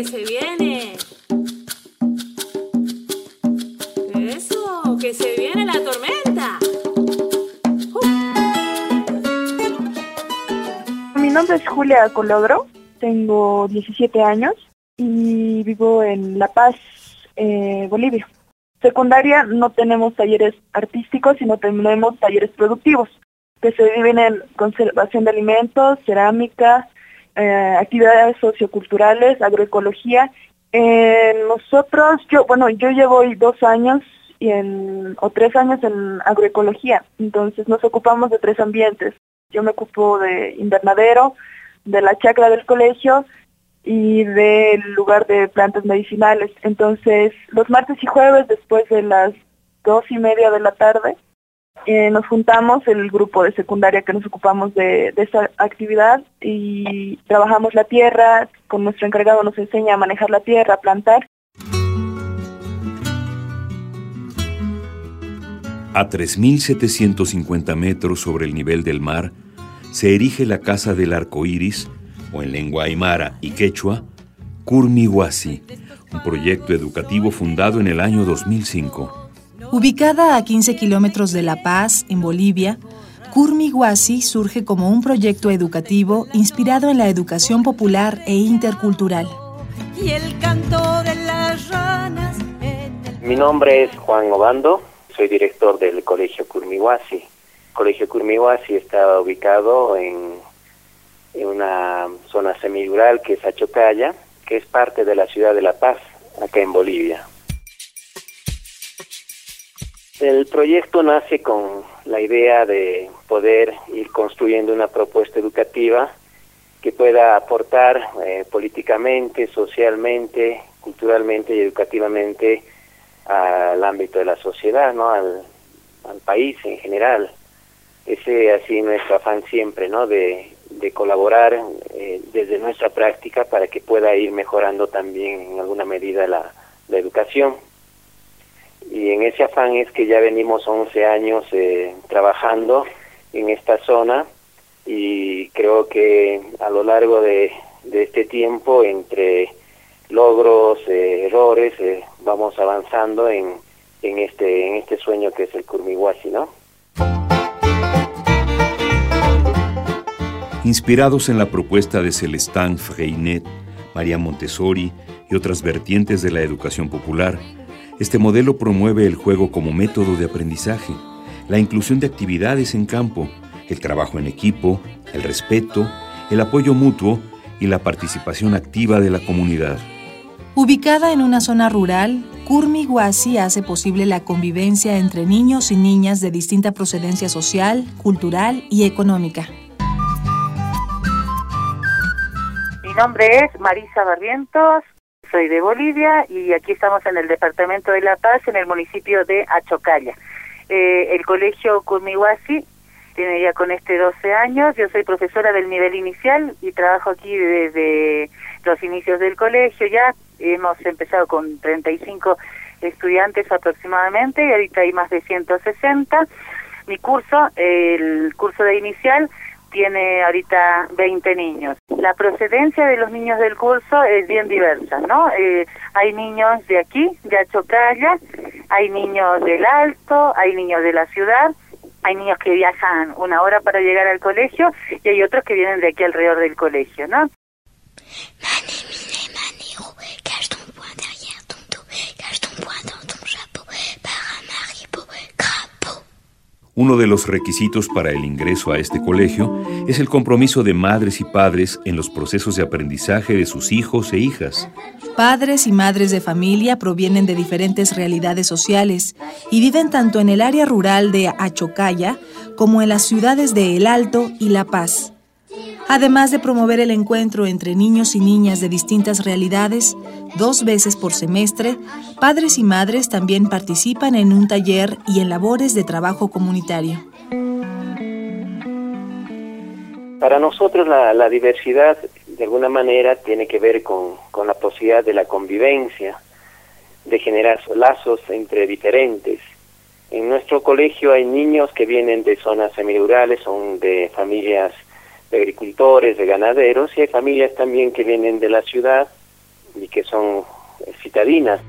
Que se viene. Eso, que se viene la tormenta. Mi nombre es Julia Colodro, tengo 17 años y vivo en La Paz, eh, Bolivia. Secundaria no tenemos talleres artísticos, sino tenemos talleres productivos, que se dividen en conservación de alimentos, cerámica, eh, actividades socioculturales, agroecología. Eh, nosotros, yo, bueno, yo llevo dos años y en, o tres años en agroecología, entonces nos ocupamos de tres ambientes. Yo me ocupo de invernadero, de la chacra del colegio y del lugar de plantas medicinales. Entonces, los martes y jueves, después de las dos y media de la tarde, eh, nos juntamos el grupo de secundaria que nos ocupamos de, esa actividad y trabajamos la tierra, con nuestro encargado nos enseña a manejar la tierra, a plantar. A 3.750 metros sobre el nivel del mar se erige la Casa del Arco Iris, o en lengua aymara y quechua, Kurmiwasi, un proyecto educativo fundado en el año 2005. Ubicada a 15 kilómetros de La Paz, en Bolivia, Kurmiwasi surge como un proyecto educativo inspirado en la educación popular e intercultural. y el canto de las ranas en el Mi nombre es Juan Obando, soy director del Colegio Curmihuasi. Colegio Curmihuasi está ubicado en, en una zona semirural que es Achocalla, que es parte de la ciudad de La Paz, acá en Bolivia. El proyecto nace con la idea de poder ir construyendo una propuesta educativa que pueda aportar eh, políticamente, socialmente, culturalmente y educativamente al ámbito de la sociedad, ¿no? al, país en general. Ese ha sido nuestro afán siempre, ¿no? de, de colaborar eh, desde nuestra práctica para que pueda ir mejorando también en alguna medida la, la educación. Y en ese afán es que ya venimos 11 años eh, trabajando en esta zona y creo que a lo largo de, de este tiempo, entre logros, eh, errores, eh, vamos avanzando en, en, este, en este sueño que es el Kurmiwasi, ¿no? Inspirados en la propuesta de Celestin Freinet, María Montessori y otras vertientes de la educación popular, este modelo promueve el juego como método de aprendizaje, la inclusión de actividades en campo, el trabajo en equipo, el respeto, el apoyo mutuo y la participación activa de la comunidad. Ubicada en una zona rural, Kurmiwasi hace posible la convivencia entre niños y niñas de distinta procedencia social, cultural y económica. Mi nombre es Marisa Barrientos, soy de Bolivia y aquí estamos en el departamento de La Paz, en el municipio de Achocalla. Eh, el colegio Kurmiwasi tiene ya con este 12 años, yo soy profesora del nivel inicial y trabajo aquí desde los inicios del colegio ya, hemos empezado con 35 estudiantes aproximadamente y ahorita hay más de 160. Mi curso, el curso de inicial, tiene ahorita 20 niños. La procedencia de los niños del curso es bien diversa, ¿no? Eh, hay niños de aquí, de Achocalla, hay niños del Alto, hay niños de la ciudad, hay niños que viajan una hora para llegar al colegio y hay otros que vienen de aquí alrededor del colegio, ¿no? Mané, Uno de los requisitos para el ingreso a este colegio es el compromiso de madres y padres en los procesos de aprendizaje de sus hijos e hijas. Padres y madres de familia provienen de diferentes realidades sociales y viven tanto en el área rural de Achocalla como en las ciudades de El Alto y La Paz. Además de promover el encuentro entre niños y niñas de distintas realidades, dos veces por semestre, padres y madres también participan en un taller y en labores de trabajo comunitario. Para nosotros la, diversidad de alguna manera tiene que ver con, con la posibilidad de la convivencia, de generar lazos entre diferentes. En nuestro colegio hay niños que vienen de zonas semirurales, son de familias de agricultores, de ganaderos, y hay familias también que vienen de la ciudad y que son citadinas.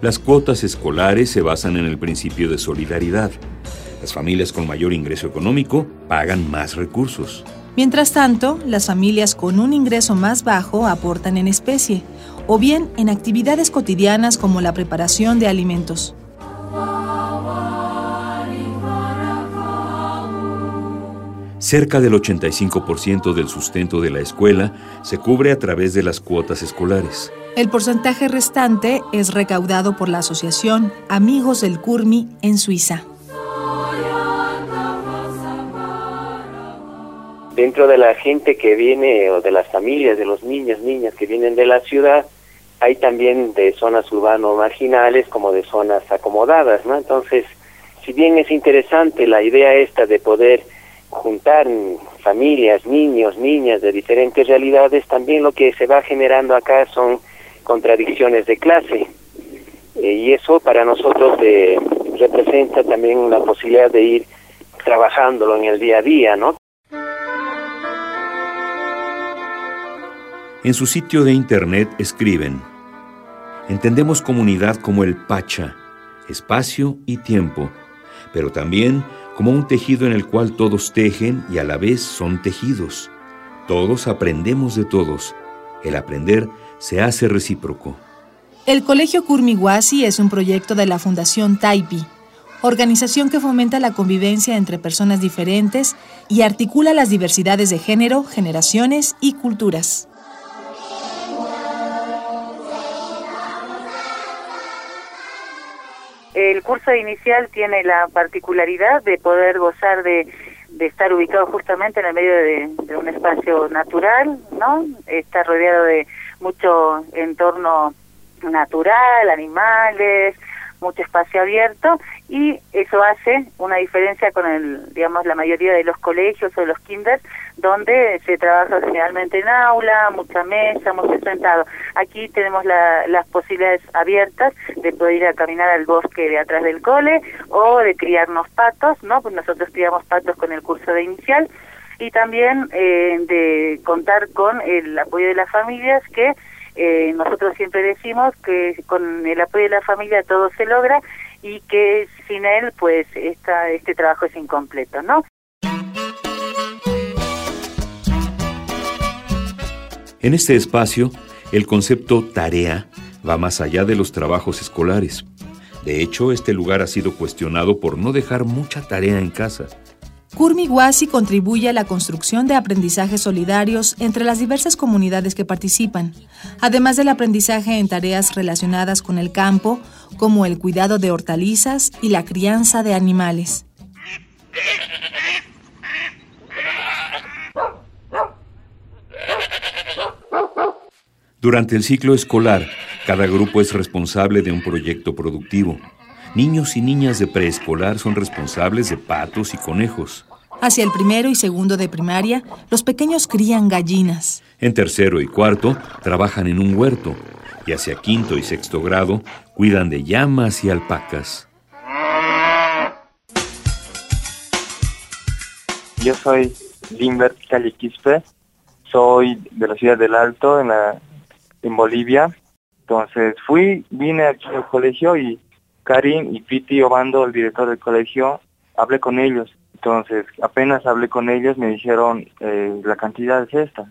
Las cuotas escolares se basan en el principio de solidaridad. Las familias con mayor ingreso económico pagan más recursos. Mientras tanto, las familias con un ingreso más bajo aportan en especie o bien en actividades cotidianas como la preparación de alimentos. Cerca del 85% del sustento de la escuela se cubre a través de las cuotas escolares. El porcentaje restante es recaudado por la asociación Amigos del Curmi en Suiza. Dentro de la gente que viene, o de las familias, de los niños, niñas que vienen de la ciudad, hay también de zonas urbano marginales como de zonas acomodadas, ¿no? Entonces, si bien es interesante la idea esta de poder juntar familias, niños, niñas de diferentes realidades, también lo que se va generando acá son contradicciones de clase. Eh, y eso para nosotros eh, representa también una posibilidad de ir trabajándolo en el día a día, ¿no? En su sitio de internet escriben, entendemos comunidad como el Pacha, espacio y tiempo, pero también como un tejido en el cual todos tejen y a la vez son tejidos. Todos aprendemos de todos. El aprender se hace recíproco. El Colegio Kurmiwasi es un proyecto de la Fundación Taipi, organización que fomenta la convivencia entre personas diferentes y articula las diversidades de género, generaciones y culturas. El curso inicial tiene la particularidad de poder gozar de, de estar ubicado justamente en el medio de, de, un espacio natural, ¿no? Está rodeado de mucho entorno natural, animales, mucho espacio abierto y eso hace una diferencia con el, digamos, la mayoría de los colegios o los kinders donde se trabaja generalmente en aula, mucha mesa, mucho sentado. Aquí tenemos la, las posibilidades abiertas de poder ir a caminar al bosque de atrás del cole o de criarnos patos, ¿no? Pues nosotros criamos patos con el curso de inicial y también eh, de contar con el apoyo de las familias que eh, nosotros siempre decimos que con el apoyo de la familia todo se logra y que sin él pues esta, este trabajo es incompleto, ¿no? En este espacio, el concepto tarea va más allá de los trabajos escolares. De hecho, este lugar ha sido cuestionado por no dejar mucha tarea en casa. Kurmiwasi contribuye a la construcción de aprendizajes solidarios entre las diversas comunidades que participan, además del aprendizaje en tareas relacionadas con el campo, como el cuidado de hortalizas y la crianza de animales. Durante el ciclo escolar, cada grupo es responsable de un proyecto productivo. Niños y niñas de preescolar son responsables de patos y conejos. Hacia el primero y segundo de primaria, los pequeños crían gallinas. En tercero y cuarto, trabajan en un huerto. Y hacia quinto y sexto grado, cuidan de llamas y alpacas. Yo soy Limbert Caliquispe, soy de la ciudad del Alto, en, la, en Bolivia. Entonces fui, vine aquí al colegio y Karin y Piti Obando, el director del colegio, hablé con ellos. Entonces, apenas hablé con ellos, me dijeron, eh, la cantidad es esta.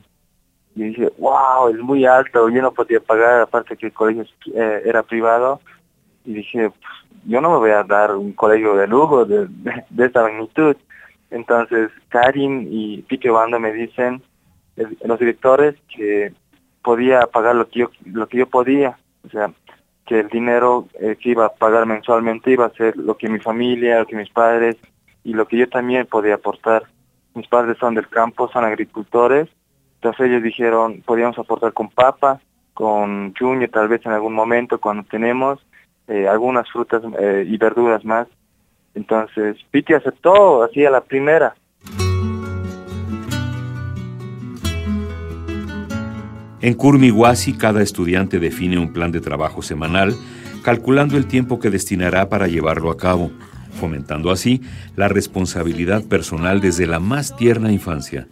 Y dije, wow, es muy alto, yo no podía pagar, aparte que el colegio eh, era privado. Y dije, pues, yo no me voy a dar un colegio de lujo de, esta magnitud. Entonces, Karin y Piti Obando me dicen, los directores, que podía pagar lo que yo, lo que yo podía. O sea, el dinero eh, que iba a pagar mensualmente iba a ser lo que mi familia, lo que mis padres y lo que yo también podía aportar. Mis padres son del campo, son agricultores, entonces ellos dijeron, podíamos aportar con papa, con chuño tal vez en algún momento cuando tenemos, eh, algunas frutas eh, y verduras más. Entonces Piti aceptó así a la primera. En Kurmiwasi cada estudiante define un plan de trabajo semanal, calculando el tiempo que destinará para llevarlo a cabo, fomentando así la responsabilidad personal desde la más tierna infancia.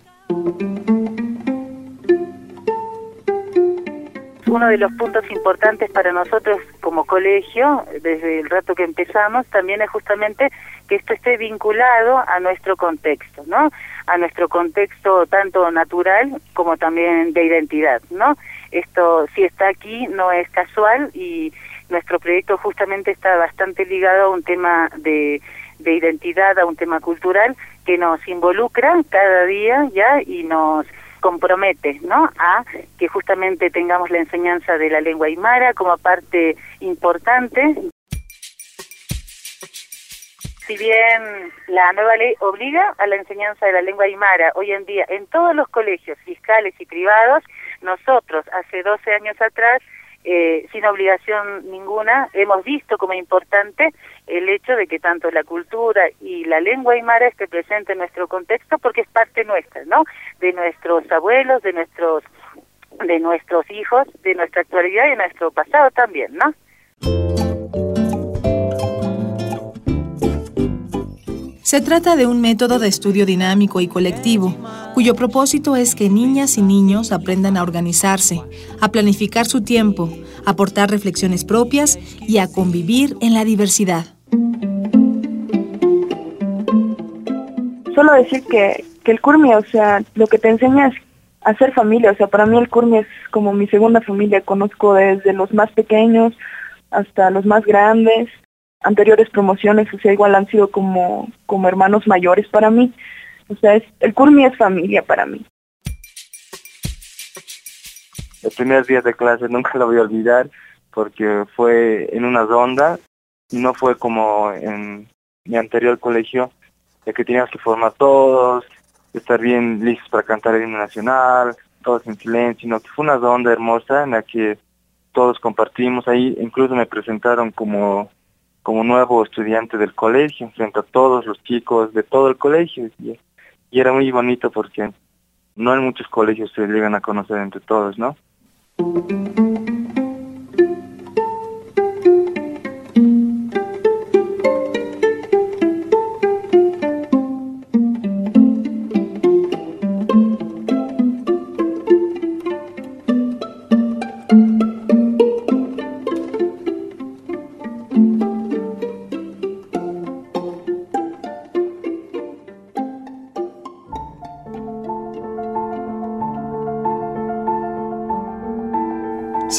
Uno de los puntos importantes para nosotros como colegio, desde el rato que empezamos, también es justamente que esto esté vinculado a nuestro contexto, ¿no? A nuestro contexto tanto natural como también de identidad, ¿no? Esto, si está aquí, no es casual y nuestro proyecto justamente está bastante ligado a un tema de, de identidad, a un tema cultural que nos involucra cada día ya y nos compromete ¿no? a que justamente tengamos la enseñanza de la lengua aymara como parte importante. Si bien la nueva ley obliga a la enseñanza de la lengua aymara hoy en día en todos los colegios fiscales y privados, nosotros hace 12 años atrás eh, sin obligación ninguna, hemos visto como importante el hecho de que tanto la cultura y la lengua aymara esté presente en nuestro contexto porque es parte nuestra, ¿no? De nuestros abuelos, de nuestros de nuestros hijos, de nuestra actualidad y de nuestro pasado también, ¿no? Se trata de un método de estudio dinámico y colectivo, cuyo propósito es que niñas y niños aprendan a organizarse, a planificar su tiempo, a aportar reflexiones propias y a convivir en la diversidad. Solo decir que, que el Curmi, o sea, lo que te enseña es hacer familia, o sea, para mí el Curmi es como mi segunda familia, conozco desde los más pequeños hasta los más grandes, anteriores promociones, o sea, igual han sido como, como hermanos mayores para mí. O sea, es, el Curmi es familia para mí. Los primeros días de clase nunca lo voy a olvidar porque fue en una ronda no fue como en mi anterior colegio, de que teníamos que formar todos, estar bien listos para cantar el himno nacional, todos en silencio, sino que fue una ronda hermosa en la que todos compartimos ahí, incluso me presentaron como como nuevo estudiante del colegio, frente a todos los chicos de todo el colegio. Y, era muy bonito porque no en muchos colegios se llegan a conocer entre todos, ¿no?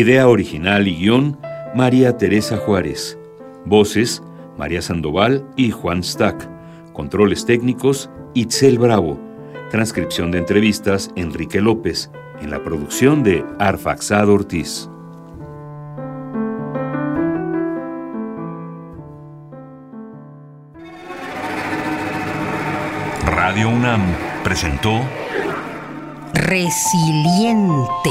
Idea original y guion, María Teresa Juárez. Voces, María Sandoval y Juan Stack. Controles técnicos, Itzel Bravo. Transcripción de entrevistas, Enrique López. En la producción de Arfaxado Ortiz. Radio UNAM presentó Resiliente.